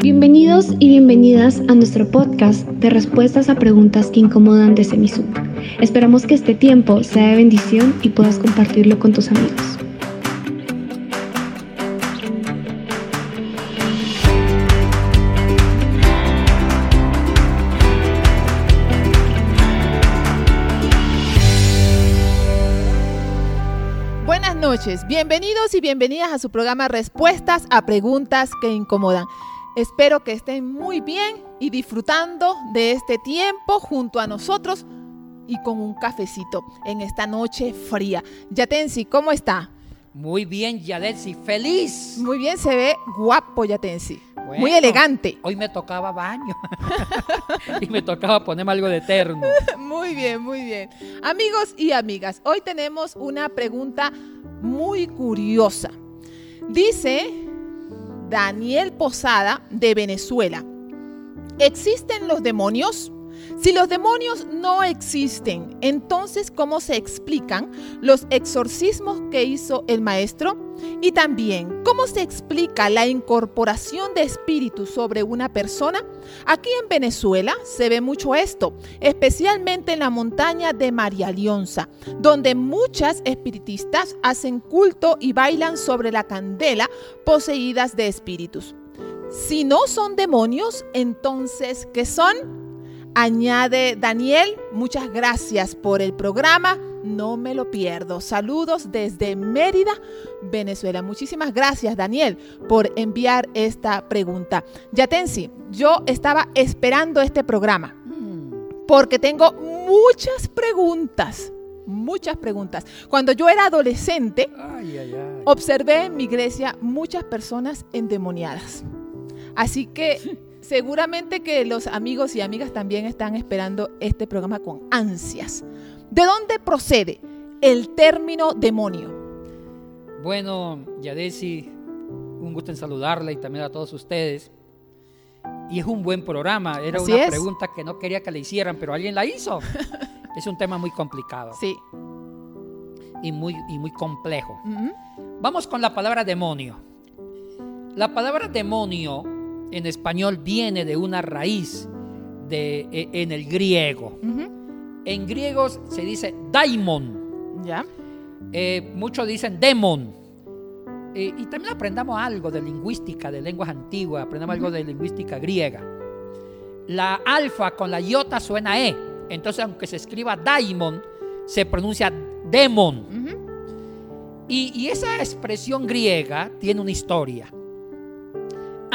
Bienvenidos y bienvenidas a nuestro podcast de respuestas a preguntas que incomodan de Semisub. Esperamos que este tiempo sea de bendición y puedas compartirlo con tus amigos. Buenas noches, bienvenidos y bienvenidas a su programa Respuestas a Preguntas que Incomodan. Espero que estén muy bien y disfrutando de este tiempo junto a nosotros y con un cafecito en esta noche fría. Yatensi, ¿cómo está? Muy bien, Yadensi, feliz. Muy bien, se ve guapo Yatensi. muy Bueno, elegante. Hoy me tocaba baño y me tocaba ponerme algo de terno. Muy bien, muy bien. Amigos y amigas, hoy tenemos una pregunta muy curiosa. Dice Daniel Posada de Venezuela, ¿existen los demonios? Si los demonios no existen, entonces ¿cómo se explican los exorcismos que hizo el maestro? Y también, ¿cómo se explica la incorporación de espíritus sobre una persona? Aquí en Venezuela se ve mucho esto, especialmente en la montaña de María Leonza, donde muchas espiritistas hacen culto y bailan sobre la candela poseídas de espíritus. Si no son demonios, entonces, ¿qué son? Añade Daniel, muchas gracias por el programa, no me lo pierdo. Saludos desde Mérida, Venezuela. Muchísimas gracias Daniel por enviar esta pregunta. Yatensi, yo estaba esperando este programa porque tengo muchas preguntas, muchas preguntas. Cuando yo era adolescente, Ay, ay, ay. observé en mi iglesia muchas personas endemoniadas. Así que seguramente que los amigos y amigas también están esperando este programa con ansias. ¿De dónde procede el término demonio? Bueno, Yadesi, un gusto en saludarla y también a todos ustedes. Y es un buen programa. Era Así una es. pregunta que no quería que le hicieran, pero alguien la hizo. es un tema muy complicado Sí. y muy, y muy complejo. Vamos con la palabra demonio. La palabra demonio en español viene de una raíz de, e- en el griego. En griego se dice daimon. ¿Ya? Eh, muchos dicen demon. Eh, y también aprendamos algo de lingüística, de lenguas antiguas, aprendamos algo de lingüística griega. La alfa con la iota suena E. Entonces, aunque se escriba daimon, se pronuncia demon. Y esa expresión griega tiene una historia.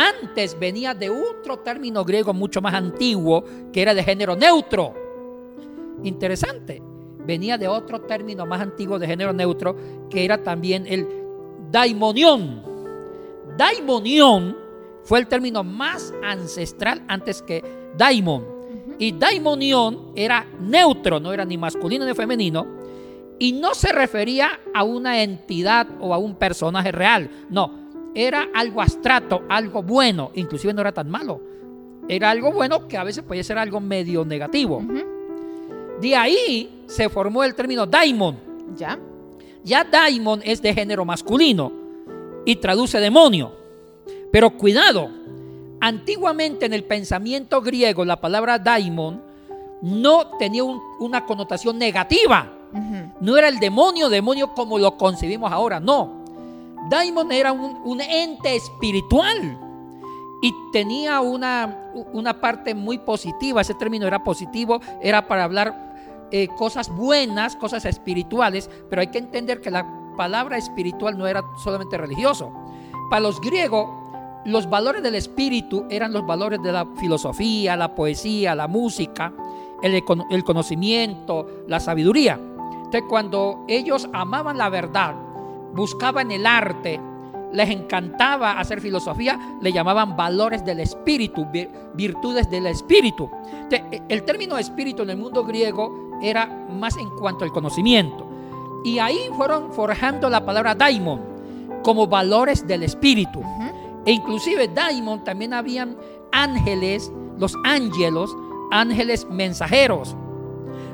Antes venía de otro término griego mucho más antiguo que era de género neutro. Interesante. Venía de otro término más antiguo de género neutro que era también el daimonión. Daimonión fue el término más ancestral antes que daimon. Y daimonión era neutro, no era ni masculino ni femenino. Y no se refería a una entidad o a un personaje real. No, era algo abstracto, algo bueno. Inclusive no era tan malo. Era algo bueno que a veces puede ser algo medio negativo. De ahí se formó el término daimon. ¿Ya? Ya daimon es de género masculino y traduce demonio. Pero cuidado, antiguamente en el pensamiento griego la palabra daimon no tenía un- una connotación negativa. No era el demonio, demonio como lo concebimos ahora, no. Daimon era un, ente espiritual y tenía una, una parte muy positiva. Ese término era positivo, era para hablar eh, cosas buenas, cosas espirituales, pero hay que entender que la palabra espiritual no era solamente religioso. Para los griegos, los valores del espíritu eran los valores de la filosofía, la poesía, la música, el, el conocimiento, la sabiduría. Entonces, cuando ellos amaban la verdad, buscaban el arte, les encantaba hacer filosofía, le llamaban valores del espíritu, vir- virtudes del espíritu. El término espíritu en el mundo griego era más en cuanto al conocimiento. Y ahí fueron forjando la palabra daimon como valores del espíritu. E inclusive daimon también habían ángeles, los ángelos, ángeles mensajeros.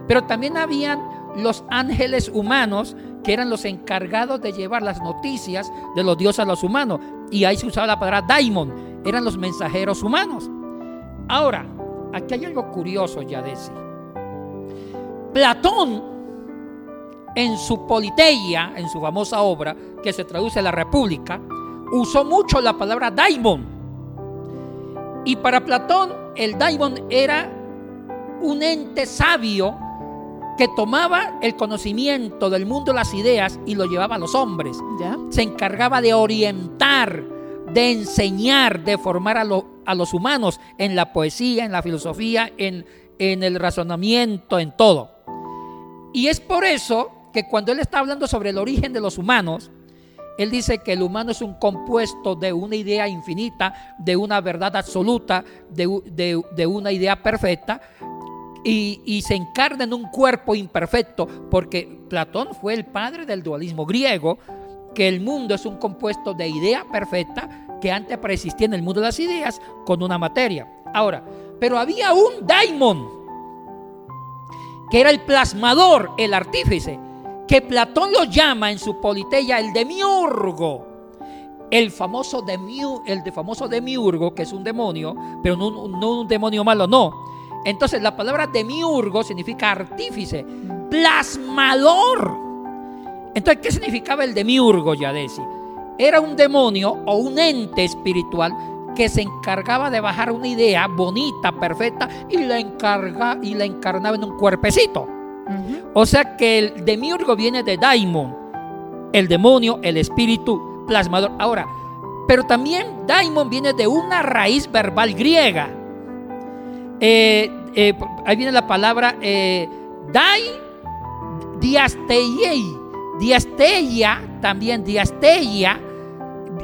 Pero también habían los ángeles humanos que eran los encargados de llevar las noticias de los dioses a los humanos. Y ahí se usaba la palabra daimon. eran los mensajeros humanos. Ahora, aquí hay algo curioso, ya decir. Platón, en su Politeia, en su famosa obra, que se traduce a la República, usó mucho la palabra daimon. Y para Platón, el daimon era un ente sabio que tomaba el conocimiento del mundo las ideas y lo llevaba a los hombres. ¿Ya? Se encargaba de orientar, de enseñar, de formar a, lo- a los humanos en la poesía, en la filosofía, en, en el razonamiento, en todo. Y es por eso que cuando él está hablando sobre el origen de los humanos, él dice que el humano es un compuesto de una idea infinita, de una verdad absoluta, de, de- de una idea perfecta, y, se encarna en un cuerpo imperfecto, porque Platón fue el padre del dualismo griego, que el mundo es un compuesto de idea perfecta que antes preexistía en el mundo de las ideas con una materia. Ahora, pero había un daimon, que era el plasmador, el artífice, que Platón lo llama en su Politeia el demiurgo. El famoso, demiu, el famoso demiurgo, que es un demonio, pero no, no un demonio malo, no. Entonces la palabra demiurgo significa artífice, plasmador. Entonces, ¿qué significaba el demiurgo, Yadesi? Era un demonio o un ente espiritual que se encargaba de bajar una idea bonita, perfecta, y la, encarga, y la encarnaba en un cuerpecito. O sea que el demiurgo viene de daimon, el demonio, el espíritu plasmador. Ahora, pero también daimon viene de una raíz verbal griega. Eh, eh, ahí viene la palabra eh, dai diasteiei. Diasteia, también diasteia,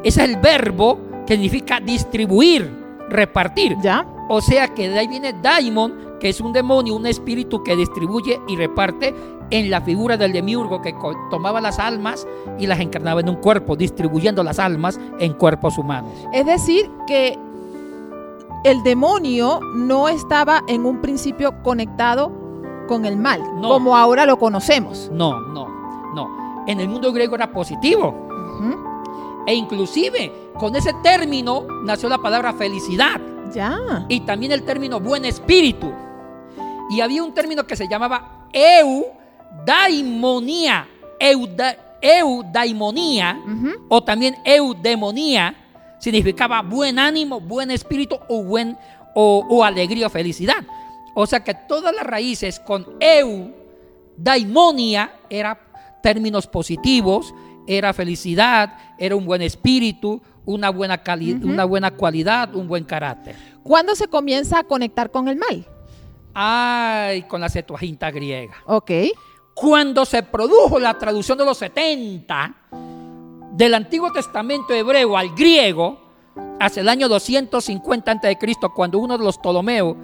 ese es el verbo que significa distribuir, repartir. ¿Ya? O sea que de ahí viene Daimon, que es un demonio, un espíritu que distribuye y reparte en la figura del demiurgo que tomaba las almas y las encarnaba en un cuerpo, distribuyendo las almas en cuerpos humanos. Es decir, que el demonio no estaba en un principio conectado con el mal, No. como ahora lo conocemos. No, no, no. En el mundo griego era positivo. E inclusive con ese término nació la palabra felicidad Ya. y también el término buen espíritu. Y había un término que se llamaba eudaimonía, euda- eudaimonía o también eudemonía, significaba buen ánimo, buen espíritu o, buen, o, o alegría o felicidad. O sea que todas las raíces con eu, daimonia, era términos positivos, era felicidad, era un buen espíritu, una buena, cali- una buena cualidad, un buen carácter. ¿Cuándo se comienza a conectar con el mal? Ay, con la Septuaginta griega. Ok. Cuando se produjo la traducción de los 70 del Antiguo Testamento hebreo al griego, hacia el año 250 a.C., cuando uno de los Ptolomeos,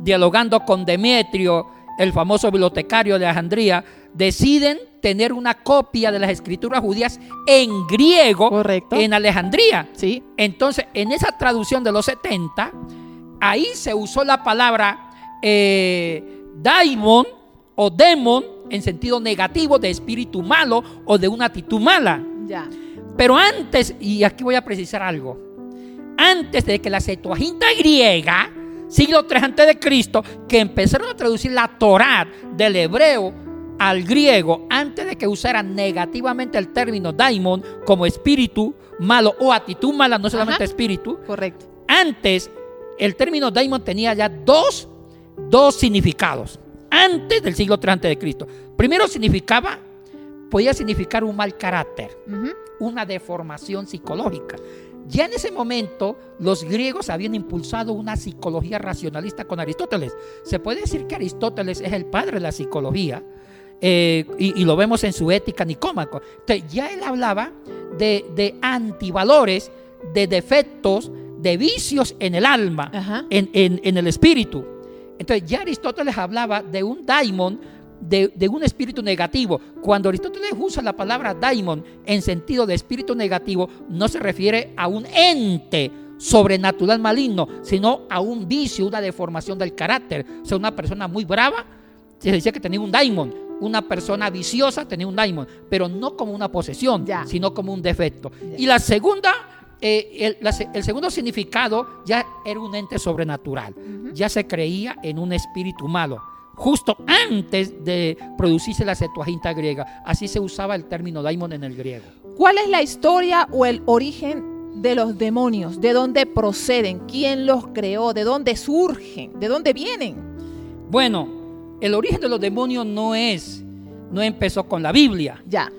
dialogando con Demetrio, el famoso bibliotecario de Alejandría, deciden tener una copia de las escrituras judías en griego Correcto. en Alejandría. Sí. Entonces, en esa traducción de los 70, ahí se usó la palabra eh, daimon o demon en sentido negativo de espíritu malo o de una actitud mala. Ya. Pero antes, y aquí voy a precisar algo, antes de que la Septuaginta griega, siglo III antes de Cristo, que empezaron a traducir la Torá del hebreo al griego, antes de que usaran negativamente el término daimon como espíritu malo o actitud mala, no solamente Ajá. espíritu, Correcto. antes el término daimon tenía ya dos, dos significados. Antes del siglo III antes de Cristo. Primero significaba, podía significar un mal carácter. Una deformación psicológica. Ya en ese momento los griegos habían impulsado una psicología racionalista con Aristóteles. Se puede decir que Aristóteles es el padre de la psicología eh, y, y lo vemos en su ética nicómaco. Entonces, ya él hablaba de, de antivalores, de defectos, de vicios en el alma, en, en- en el espíritu. Entonces ya Aristóteles hablaba de un daimon, de, de un espíritu negativo. Cuando Aristóteles usa la palabra daimon en sentido de espíritu negativo, no se refiere a un ente sobrenatural maligno, sino a un vicio, una deformación del carácter. O sea, una persona muy brava, se decía que tenía un daimon. Una persona viciosa tenía un daimon, pero no como una posesión, Ya. sino como un defecto. Ya. Y la segunda eh, el segundo significado ya era un ente sobrenatural. Ya se creía en un espíritu malo. Justo antes de producirse la Septuaginta griega. Así se usaba el término daimon en el griego. ¿Cuál es la historia o el origen de los demonios? ¿De dónde proceden? ¿Quién los creó? ¿De dónde surgen? ¿De dónde vienen? Bueno, el origen de los demonios no es, no empezó con la Biblia. Ya.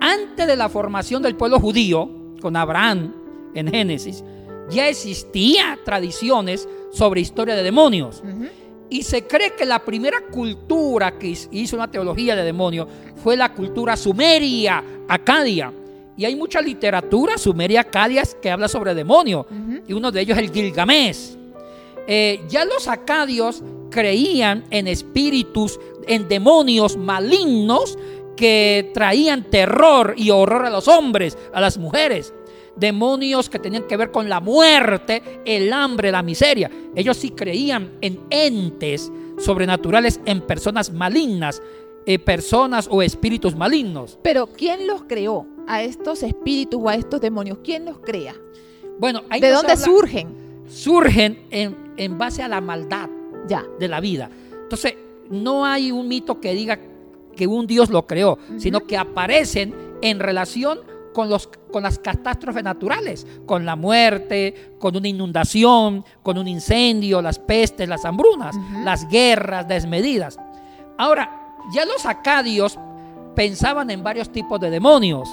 Antes de la formación del pueblo judío, con Abraham en Génesis, ya existía tradiciones sobre historia de demonios. Y se cree que la primera cultura que hizo una teología de demonios fue la cultura sumeria, acadia. Y hay mucha literatura sumeria acadia que habla sobre demonios. Y uno de ellos es el Gilgamesh. Eh, ya los acadios creían en espíritus, en demonios malignos que traían terror y horror a los hombres, a las mujeres. Demonios que tenían que ver con la muerte, el hambre, la miseria. Ellos sí creían en entes sobrenaturales, en personas malignas, eh, personas o espíritus malignos. Pero ¿quién los creó? A estos espíritus o a estos demonios. ¿Quién los crea? Bueno, ahí ¿De dónde habla- surgen? Surgen en, en base a la maldad Ya. de la vida. Entonces, no hay un mito que diga que un Dios lo creó, sino que aparecen en relación con, los, con las catástrofes naturales, con la muerte, con una inundación, con un incendio, las pestes, las hambrunas, las guerras desmedidas. Ahora, ya los acadios pensaban en varios tipos de demonios,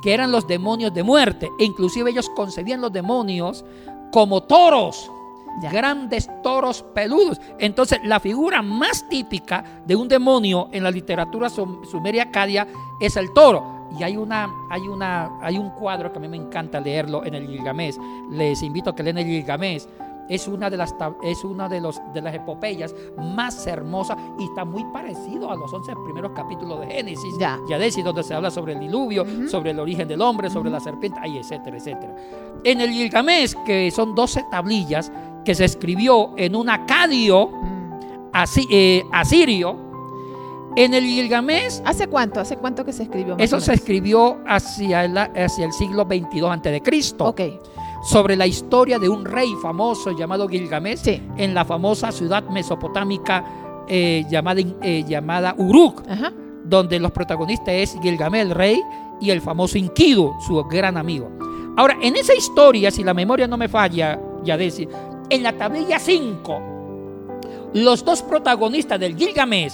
que eran los demonios de muerte, e inclusive ellos concebían los demonios como toros Ya. grandes toros peludos. Entonces, la figura más típica de un demonio en la literatura sum- sumeria acadia es el toro. Y hay una, hay una, hay un cuadro que a mí me encanta leerlo en el Gilgamesh. Les invito a que lean el Gilgamesh. Es una de las es una de los de las epopeyas más hermosas y está muy parecido a los 11 primeros capítulos de Génesis, Ya. decir donde se habla sobre el diluvio, sobre el origen del hombre, sobre la serpiente, etcétera, etcétera. En el Gilgamesh, que son 12 tablillas que se escribió en un acadio Mm. asi- eh, asirio, en el Gilgamesh, ¿Hace cuánto? ¿Hace cuánto que se escribió? eso se escribió hacia el, hacia el siglo 22 antes de Cristo, Ok. sobre la historia de un rey famoso llamado Gilgamesh Sí. en la famosa ciudad mesopotámica eh, llamada, eh, llamada Uruk, Ajá. donde los protagonistas es Gilgamesh el rey y el famoso Enkidu, su gran amigo. Ahora, en esa historia, si la memoria no me falla, ya decir, en la tablilla 5, los dos protagonistas del Gilgamesh,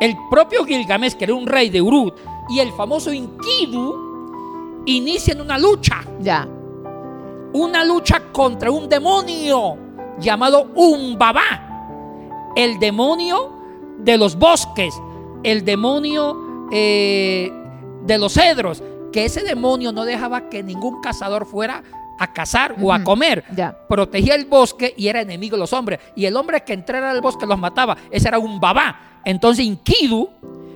el propio Gilgamesh, que era un rey de Uruk, y el famoso Enkidu, inician una lucha, Ya. una lucha contra un demonio llamado Umbaba, el demonio de los bosques, el demonio eh, de los cedros, que ese demonio no dejaba que ningún cazador fuera a cazar o a comer. Ya. Protegía el bosque y era enemigo de los hombres. Y el hombre que entrara al bosque los mataba. Ese era un babá. Entonces Enkidu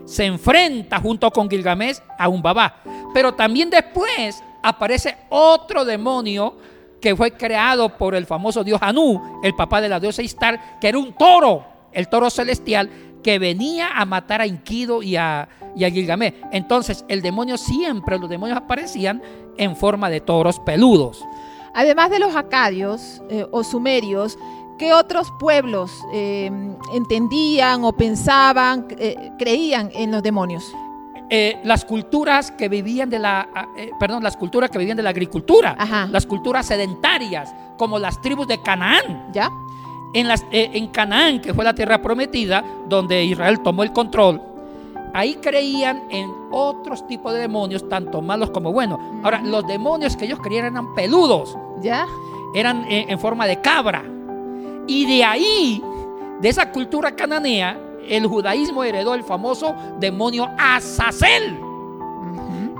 se enfrenta junto con Gilgamesh a un babá. Pero también después aparece otro demonio que fue creado por el famoso dios Anu, el papá de la diosa Istar, que era un toro, el toro celestial, que venía a matar a Enkidu y a, y a Gilgamesh. Entonces el demonio siempre, los demonios aparecían en forma de toros peludos. Además de los acadios eh, o sumerios, ¿qué otros pueblos eh, entendían o pensaban, eh, creían en los demonios? eh, las culturas que vivían de la, eh, perdón, las culturas que vivían de la agricultura, Ajá. las culturas sedentarias, como las tribus de Canaán. ¿Ya? En, las, eh, en Canaán, que fue la tierra prometida, donde Israel tomó el control, ahí creían en otros tipos de demonios, tanto malos como buenos. Ahora, los demonios que ellos creían eran peludos, ¿Ya? eran eh, en forma de cabra. Y de ahí, de esa cultura cananea, el judaísmo heredó el famoso demonio Azazel.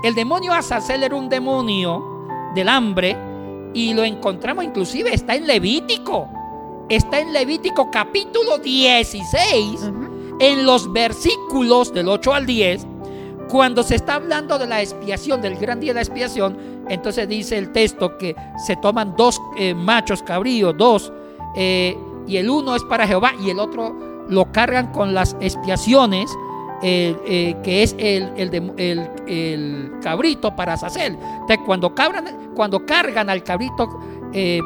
El demonio Azazel era un demonio del hambre y lo encontramos inclusive, está en Levítico. Está en Levítico capítulo 16, Ujú. en los versículos del 8 al 10, cuando se está hablando de la expiación, del gran día de la expiación, entonces dice el texto que se toman dos eh, machos cabríos, dos, eh, y el uno es para Jehová y el otro lo cargan con las expiaciones eh, que es el, el, dem- el- el cabrito para Azazel. Entonces, cuando, cabran- cuando cargan al cabrito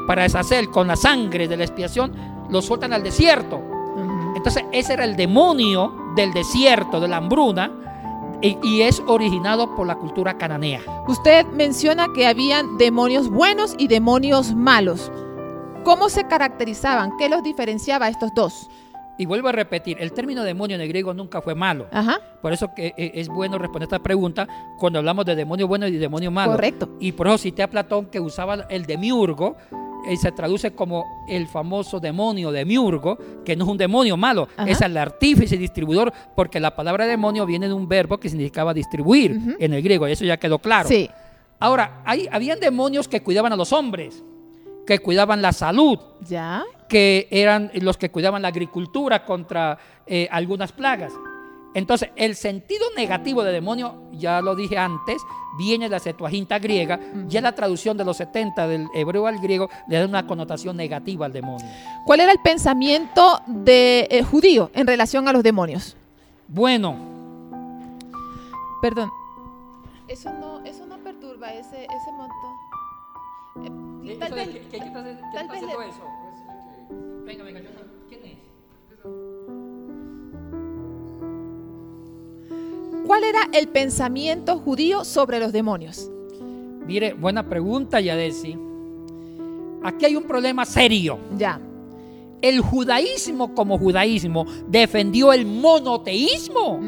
para Azazel con la sangre de la expiación, lo sueltan al desierto. Entonces, ese era el demonio del desierto, de la hambruna, y, es originado por la cultura cananea. Usted menciona que habían demonios buenos y demonios malos. ¿Cómo se caracterizaban? ¿Qué los diferenciaba a estos dos? Y vuelvo a repetir, el término demonio en el griego nunca fue malo. Ajá, Por eso que eh, es bueno responder esta pregunta cuando hablamos de demonio bueno y demonio malo. correcto. Y por eso cité a Platón que usaba el demiurgo, y se traduce como el famoso demonio demiurgo, que no es un demonio malo, Ajá. es el artífice y distribuidor, porque la palabra demonio viene de un verbo que significaba distribuir en el griego, y eso ya quedó claro. Sí, Ahora, hay, habían demonios que cuidaban a los hombres, que cuidaban la salud, ya. Que eran los que cuidaban la agricultura contra eh, algunas plagas. Entonces, el sentido negativo de demonio, ya lo dije antes, viene de la Septuaginta griega, ya la traducción de los 70 del hebreo al griego le da una connotación negativa al demonio. ¿Cuál era el pensamiento de eh, judío en relación a los demonios? Bueno, Perdón. Eso no, eso no perturba ese, ese monto. Eh, tal vez- tal vez le- Venga, venga, yo ¿quién es? ¿Cuál era el pensamiento judío sobre los demonios? Mire, buena pregunta, Yadesi. Aquí hay un problema serio. Ya. El judaísmo como judaísmo defendió el monoteísmo,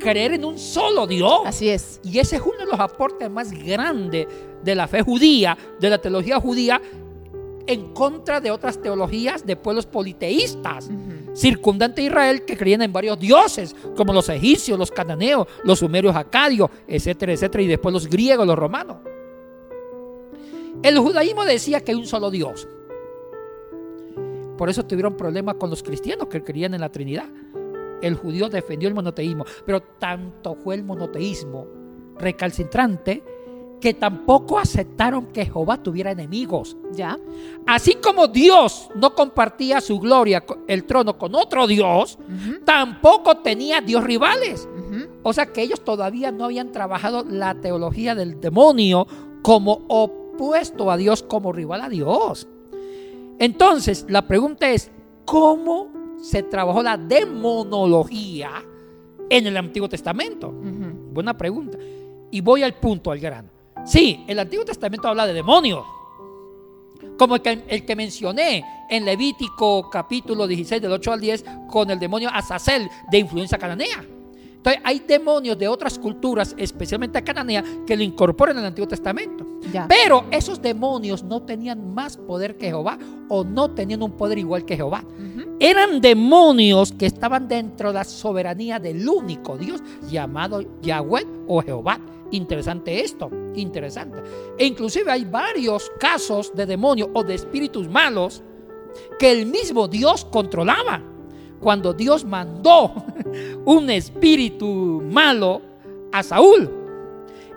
creer en un solo Dios. Así es. Y ese es uno de los aportes más grandes de la fe judía, de la teología judía, en contra de otras teologías de pueblos politeístas, Ujú. circundantes a Israel, que creían en varios dioses, como los egipcios, los cananeos, los sumerios acadios, etcétera, etcétera, y después los griegos, los romanos. El judaísmo decía que hay un solo Dios. Por eso tuvieron problemas con los cristianos que creían en la Trinidad. El judío defendió el monoteísmo, pero tanto fue el monoteísmo recalcitrante que tampoco aceptaron que Jehová tuviera enemigos. Ya. Así como Dios no compartía su gloria, el trono con otro Dios, tampoco tenía Dios rivales. O sea que ellos todavía no habían trabajado la teología del demonio como opuesto a Dios, como rival a Dios. Entonces, la pregunta es, ¿cómo se trabajó la demonología en el Antiguo Testamento? Buena pregunta. Y voy al punto, al grano. Sí, el Antiguo Testamento habla de demonios. Como el que, el que mencioné en Levítico capítulo 16 del 8 al 10 con el demonio Azazel de influencia cananea. Entonces hay demonios de otras culturas, especialmente cananea, que lo incorporan en el Antiguo Testamento. Ya. Pero esos demonios no tenían más poder que Jehová o no tenían un poder igual que Jehová. Eran demonios que estaban dentro de la soberanía del único Dios llamado Yahweh o Jehová. Interesante esto, interesante. E inclusive hay varios casos de demonios o de espíritus malos que el mismo Dios controlaba. Cuando Dios mandó un espíritu malo a Saúl.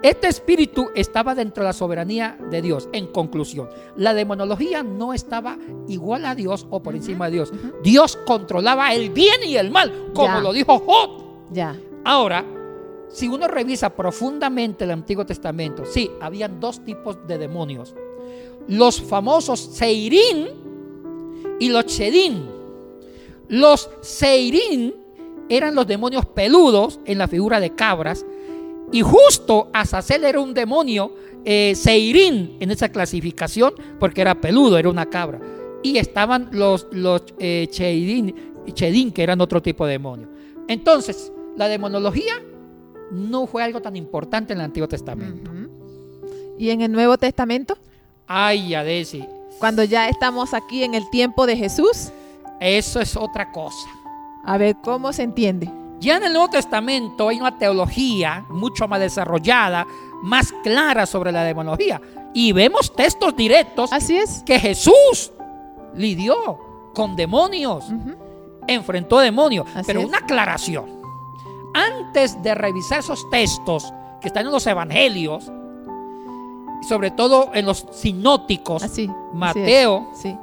Este espíritu estaba dentro de la soberanía de Dios. En conclusión, la demonología no estaba igual a Dios o por encima de Dios. Dios controlaba el bien y el mal, como Ya. lo dijo Job. Ya. Ahora, si uno revisa profundamente el Antiguo Testamento, sí, habían dos tipos de demonios. Los famosos Seirín y los Chedín. Los Seirín eran los demonios peludos en la figura de cabras. Y justo Azazel era un demonio eh, Seirín en esa clasificación porque era peludo, era una cabra. Y estaban los, los eh, Chedín, Chedín, que eran otro tipo de demonio. Entonces, la demonología no fue algo tan importante en el Antiguo Testamento. ¿Y en el Nuevo Testamento? Ay, Adesi, Cuando ya estamos aquí en el tiempo de Jesús, eso es otra cosa. a ver cómo se entiende. Ya en el Nuevo Testamento hay una teología mucho más desarrollada, más clara sobre la demonología. Y vemos textos directos Así es. que Jesús lidió con demonios, enfrentó demonios. Así Pero es. una aclaración. Antes de revisar esos textos que están en los evangelios, sobre todo en los sinóticos, Así. así es. Mateo, Sí.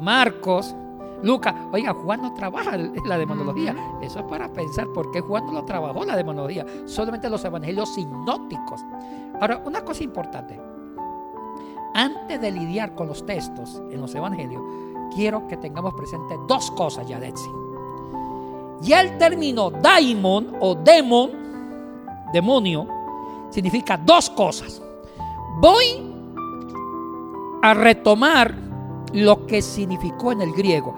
Marcos, Lucas, oiga, Juan no trabaja la demonología. Eso es para pensar por qué Juan no lo trabajó la demonología. Solamente los evangelios sinópticos. Ahora, una cosa importante. Antes de lidiar con los textos en los evangelios, quiero que tengamos presente dos cosas, Yadetsi. Ya el término daimon o demon, demonio, significa dos cosas. Voy a retomar lo que significó en el griego.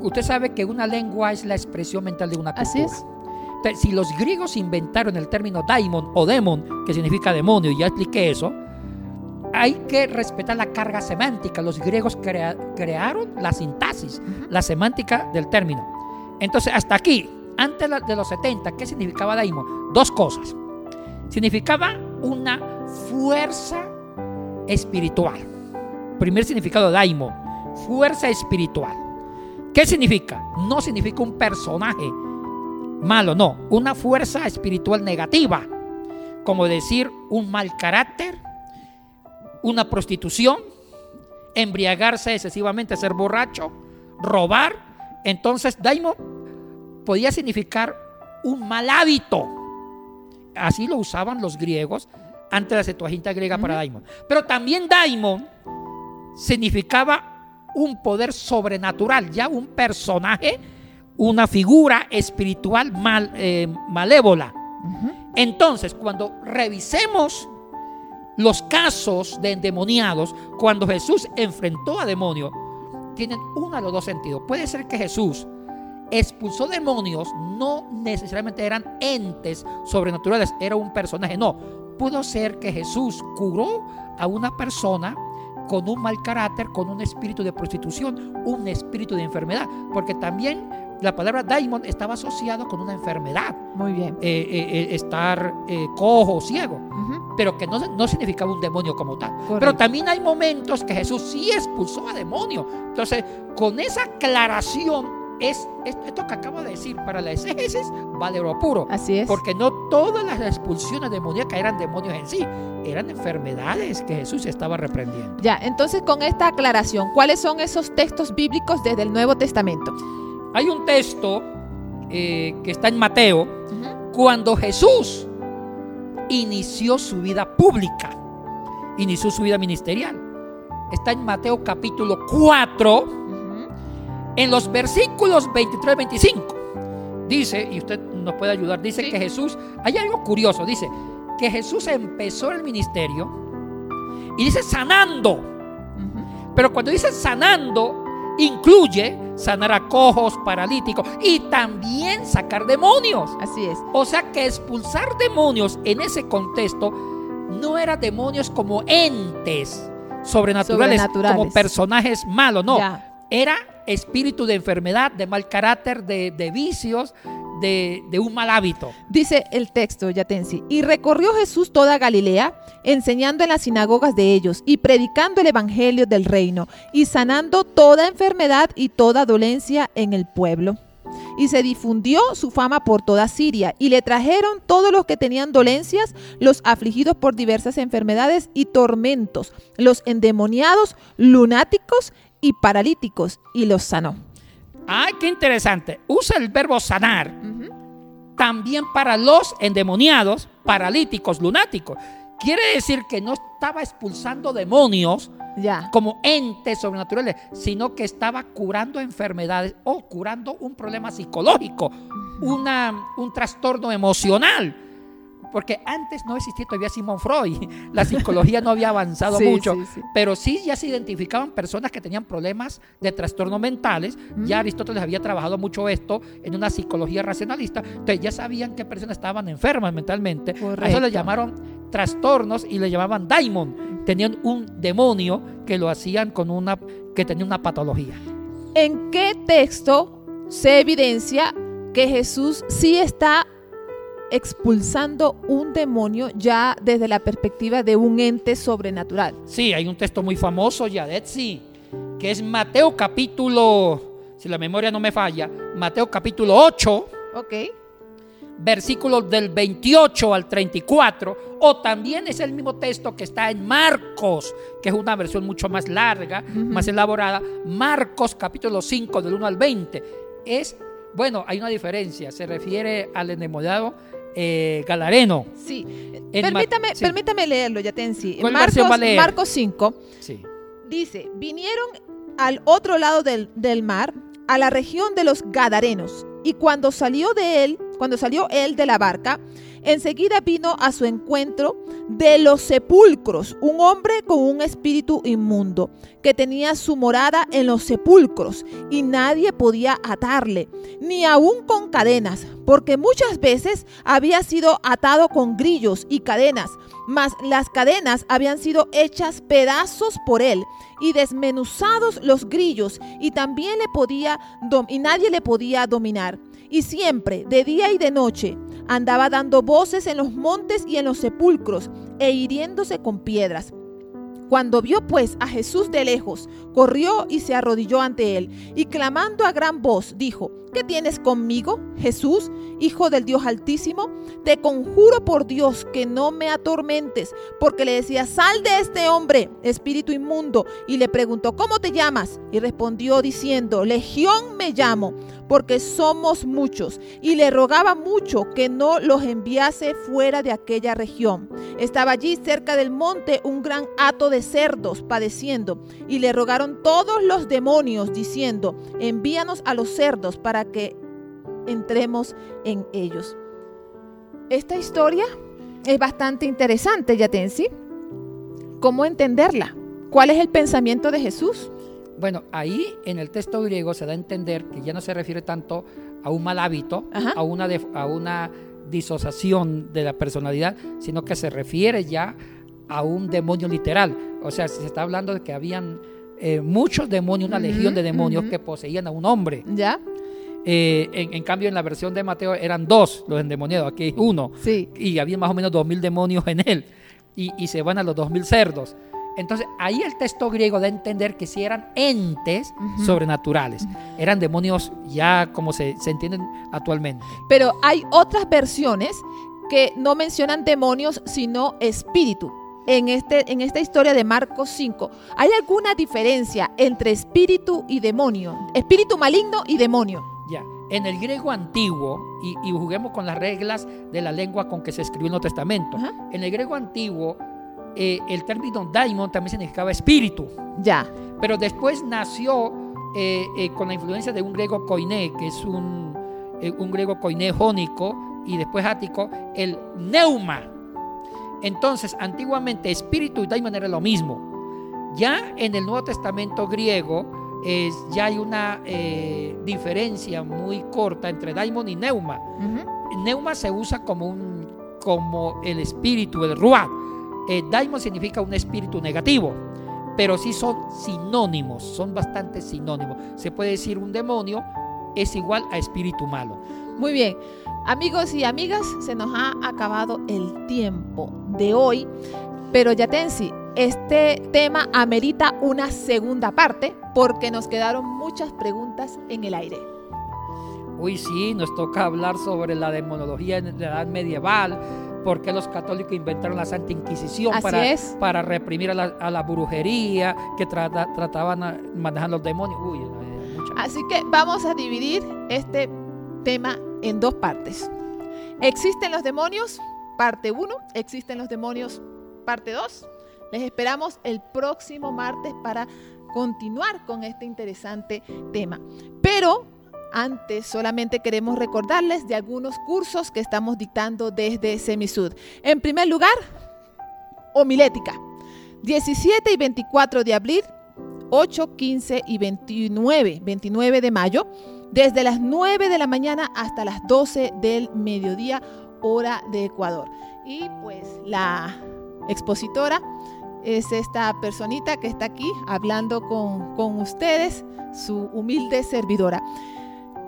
Usted sabe que una lengua es la expresión mental de una cultura. Así es. Entonces, si los griegos inventaron el término daimon o demon, que significa demonio, y ya expliqué eso, hay que respetar la carga semántica. Los griegos crea- crearon la sintaxis, la semántica del término. Entonces, hasta aquí, antes de los 70, ¿qué significaba daimon? Dos cosas. Significaba una fuerza espiritual. Primer significado de daimon, fuerza espiritual. ¿Qué significa? No significa un personaje malo, no, una fuerza espiritual negativa, como decir un mal carácter, una prostitución, embriagarse excesivamente, ser borracho, robar. Entonces, daimon podía significar un mal hábito. Así lo usaban los griegos antes de la Septuaginta griega para daimon. Pero también daimon significaba un poder sobrenatural, ya un personaje, una figura espiritual mal, eh, malévola. Entonces, cuando revisemos los casos de endemoniados, cuando Jesús enfrentó a demonios, tienen uno de los dos sentidos. Puede ser que Jesús expulsó demonios, no necesariamente eran entes sobrenaturales, era un personaje, no. Pudo ser que Jesús curó a una persona con un mal carácter, con un espíritu de prostitución, un espíritu de enfermedad, porque también la palabra daimon estaba asociado con una enfermedad, Muy bien. eh, eh, eh, estar eh, cojo, ciego. Pero que no, no significaba un demonio como tal. Pero también hay momentos que Jesús sí expulsó a demonios. Entonces, con esa aclaración, es, es- esto que acabo de decir para la exégesis vale oro puro. Así es. Porque no todas las expulsiones demoníacas eran demonios en sí, eran enfermedades que Jesús estaba reprendiendo. Ya, entonces con esta aclaración, ¿cuáles son esos textos bíblicos desde el Nuevo Testamento? Hay un texto eh, que está en Mateo, cuando Jesús inició su vida pública, inició su vida ministerial. Está en Mateo capítulo 4, Ujú. en los versículos 23 y 25. Dice, y usted nos puede ayudar, dice Sí. que Jesús, hay algo curioso, dice que Jesús empezó el ministerio y dice sanando, pero cuando dice sanando, incluye sanar a cojos, paralíticos y también sacar demonios. Así es. O sea que expulsar demonios en ese contexto no era demonios como entes sobrenaturales, Sobrenaturales. como personajes malos, no. Ya. Era espíritu de enfermedad, de mal carácter, de, de vicios, de, un mal hábito. Dice el texto, Yatensi, y recorrió Jesús toda Galilea, enseñando en las sinagogas de ellos y predicando el evangelio del reino y sanando toda enfermedad y toda dolencia en el pueblo. Y se difundió su fama por toda Siria, y le trajeron todos los que tenían dolencias, los afligidos por diversas enfermedades y tormentos, los endemoniados, lunáticos y paralíticos, y los sanó. ¡Ay, qué interesante! Usa el verbo sanar también para los endemoniados, paralíticos, lunáticos. Quiere decir que no estaba expulsando demonios Ya. como entes sobrenaturales, sino que estaba curando enfermedades o curando un problema psicológico, una, un trastorno emocional. Porque antes no existía todavía Simon Freud, la psicología no había avanzado Sí, mucho, sí, sí. pero sí ya se identificaban personas que tenían problemas de trastornos mentales. Ya Aristóteles había trabajado mucho esto en una psicología racionalista, entonces ya sabían qué personas estaban enfermas mentalmente. A eso Correcto. le llamaron trastornos y le llamaban daimon. Tenían un demonio que lo hacían con una que tenía una patología. ¿En qué texto se evidencia que Jesús sí está expulsando un demonio ya desde la perspectiva de un ente sobrenatural? Sí, hay un texto muy famoso, Yadet, sí, que es Mateo capítulo, si la memoria no me falla, Mateo capítulo 8, Ok. versículos del 28 al 34, o también es el mismo texto que está en Marcos, que es una versión mucho más larga, más elaborada. Marcos capítulo 5 del 1 al 20. Es, bueno, hay una diferencia, se refiere al endemoniado eh, Galareno. Sí. Permítame, sí. permítame leerlo, Yatensi. En ¿Cuál versión Marcos? Marcos 5 Sí. dice, vinieron al otro lado del, del mar, a la región de los Gadarenos, y cuando salió de él, cuando salió él de la barca, enseguida vino a su encuentro de los sepulcros un hombre con un espíritu inmundo, que tenía su morada en los sepulcros, y nadie podía atarle, ni aun con cadenas, porque muchas veces había sido atado con grillos y cadenas, mas las cadenas habían sido hechas pedazos por él y desmenuzados los grillos y también le podía y nadie le podía dominar. Y siempre, de día y de noche, andaba dando voces en los montes y en los sepulcros e hiriéndose con piedras. Cuando vio pues a Jesús de lejos, corrió y se arrodilló ante él, y clamando a gran voz, dijo, ¿qué tienes conmigo, Jesús, Hijo del Dios Altísimo? Te conjuro por Dios que no me atormentes, porque le decía, sal de este hombre, espíritu inmundo, y le preguntó, ¿cómo te llamas? Y respondió diciendo, Legión me llamo, porque somos muchos, y le rogaba mucho que no los enviase fuera de aquella región. Estaba allí cerca del monte un gran hato de cerdos padeciendo, y le rogaron todos los demonios diciendo, envíanos a los cerdos para que entremos en ellos. Esta historia es bastante interesante, Yatensi. ¿Cómo entenderla? ¿Cuál es el pensamiento de Jesús? Bueno, ahí en el texto griego se da a entender que ya no se refiere tanto a un mal hábito, Ajá. a una, a una disociación de la personalidad, sino que se refiere ya a un demonio literal. O sea, se está hablando de que habían eh, muchos demonios, una legión de demonios que poseían a un hombre. ¿Ya? Eh, en, en cambio, en la versión de Mateo eran dos los endemoniados, aquí hay uno. Sí. Y había más o menos dos mil demonios en él. Y, y se van a los dos mil cerdos. Entonces, ahí el texto griego da a entender que sí eran entes sobrenaturales. Eran demonios ya como se, se entienden actualmente. Pero hay otras versiones que no mencionan demonios, sino espíritu. En, este, en esta historia de Marcos 5, ¿hay alguna diferencia entre espíritu y demonio? Espíritu maligno y demonio. En el griego antiguo, y, y juguemos con las reglas de la lengua con que se escribió el Nuevo Testamento. Ajá. En el griego antiguo, eh, el término daimon también significaba espíritu. Ya. Pero después nació eh, eh, con la influencia de un griego koiné, que es un, un griego koiné jónico y después ático, el neuma. Entonces, antiguamente espíritu y daimon era lo mismo. Ya en el Nuevo Testamento griego es, ya hay una eh, diferencia muy corta entre daimon y neuma. Neuma se usa como, un, como el espíritu, el ruach. Eh, daimon significa un espíritu negativo, pero sí son sinónimos, son bastante sinónimos. Se puede decir un demonio es igual a espíritu malo. Muy bien. Amigos y amigas, se nos ha acabado el tiempo de hoy, pero Yatensi, este tema amerita una segunda parte porque nos quedaron muchas preguntas en el aire. Uy, sí, nos toca hablar sobre la demonología en la edad medieval, por qué los católicos inventaron la Santa Inquisición para, es. para reprimir a la, a la brujería, que trata- trataban a manejar los demonios. Uy, eh, Así que vamos a dividir este tema en dos partes. ¿Existen los demonios? Parte 1. ¿Existen los demonios? Parte 2. Les esperamos el próximo martes para continuar con este interesante tema. Pero antes solamente queremos recordarles de algunos cursos que estamos dictando desde Semisud. En primer lugar, homilética. 17 y 24 de abril 8, 15 y 29, 29 de mayo, desde las 9 de la mañana hasta las 12 del mediodía, hora de Ecuador. Y pues la expositora es esta personita que está aquí hablando con, con ustedes, su humilde servidora.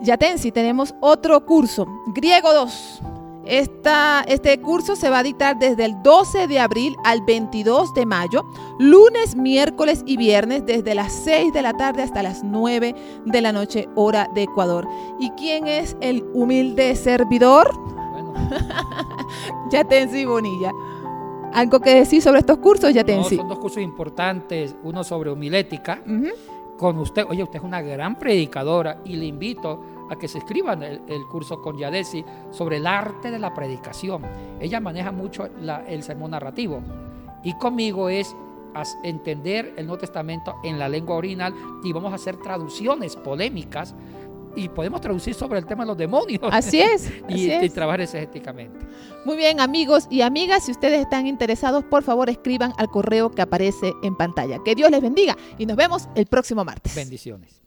Yatensi, tenemos otro curso, Griego 2. Esta, este curso se va a dictar desde el 12 de abril al 22 de mayo, lunes, miércoles y viernes, desde las 6 de la tarde hasta las 9 de la noche, hora de Ecuador. ¿Y quién es el humilde servidor? Bueno, ya te en sí, Bonilla. ¿Algo que decir sobre estos cursos? Ya te en No, son dos cursos importantes, uno sobre homilética, Ujú. con usted, oye, usted es una gran predicadora y le invito a que se inscriban el, el curso con Yadesi sobre el arte de la predicación. Ella maneja mucho la- el sermón narrativo y conmigo es entender el Nuevo Testamento en la lengua original y vamos a hacer traducciones polémicas y podemos traducir sobre el tema de los demonios Así es. y, así y es. trabajar exegéticamente. Muy bien, amigos y amigas, si ustedes están interesados, por favor escriban al correo que aparece en pantalla. Que Dios les bendiga y nos vemos el próximo martes. Bendiciones.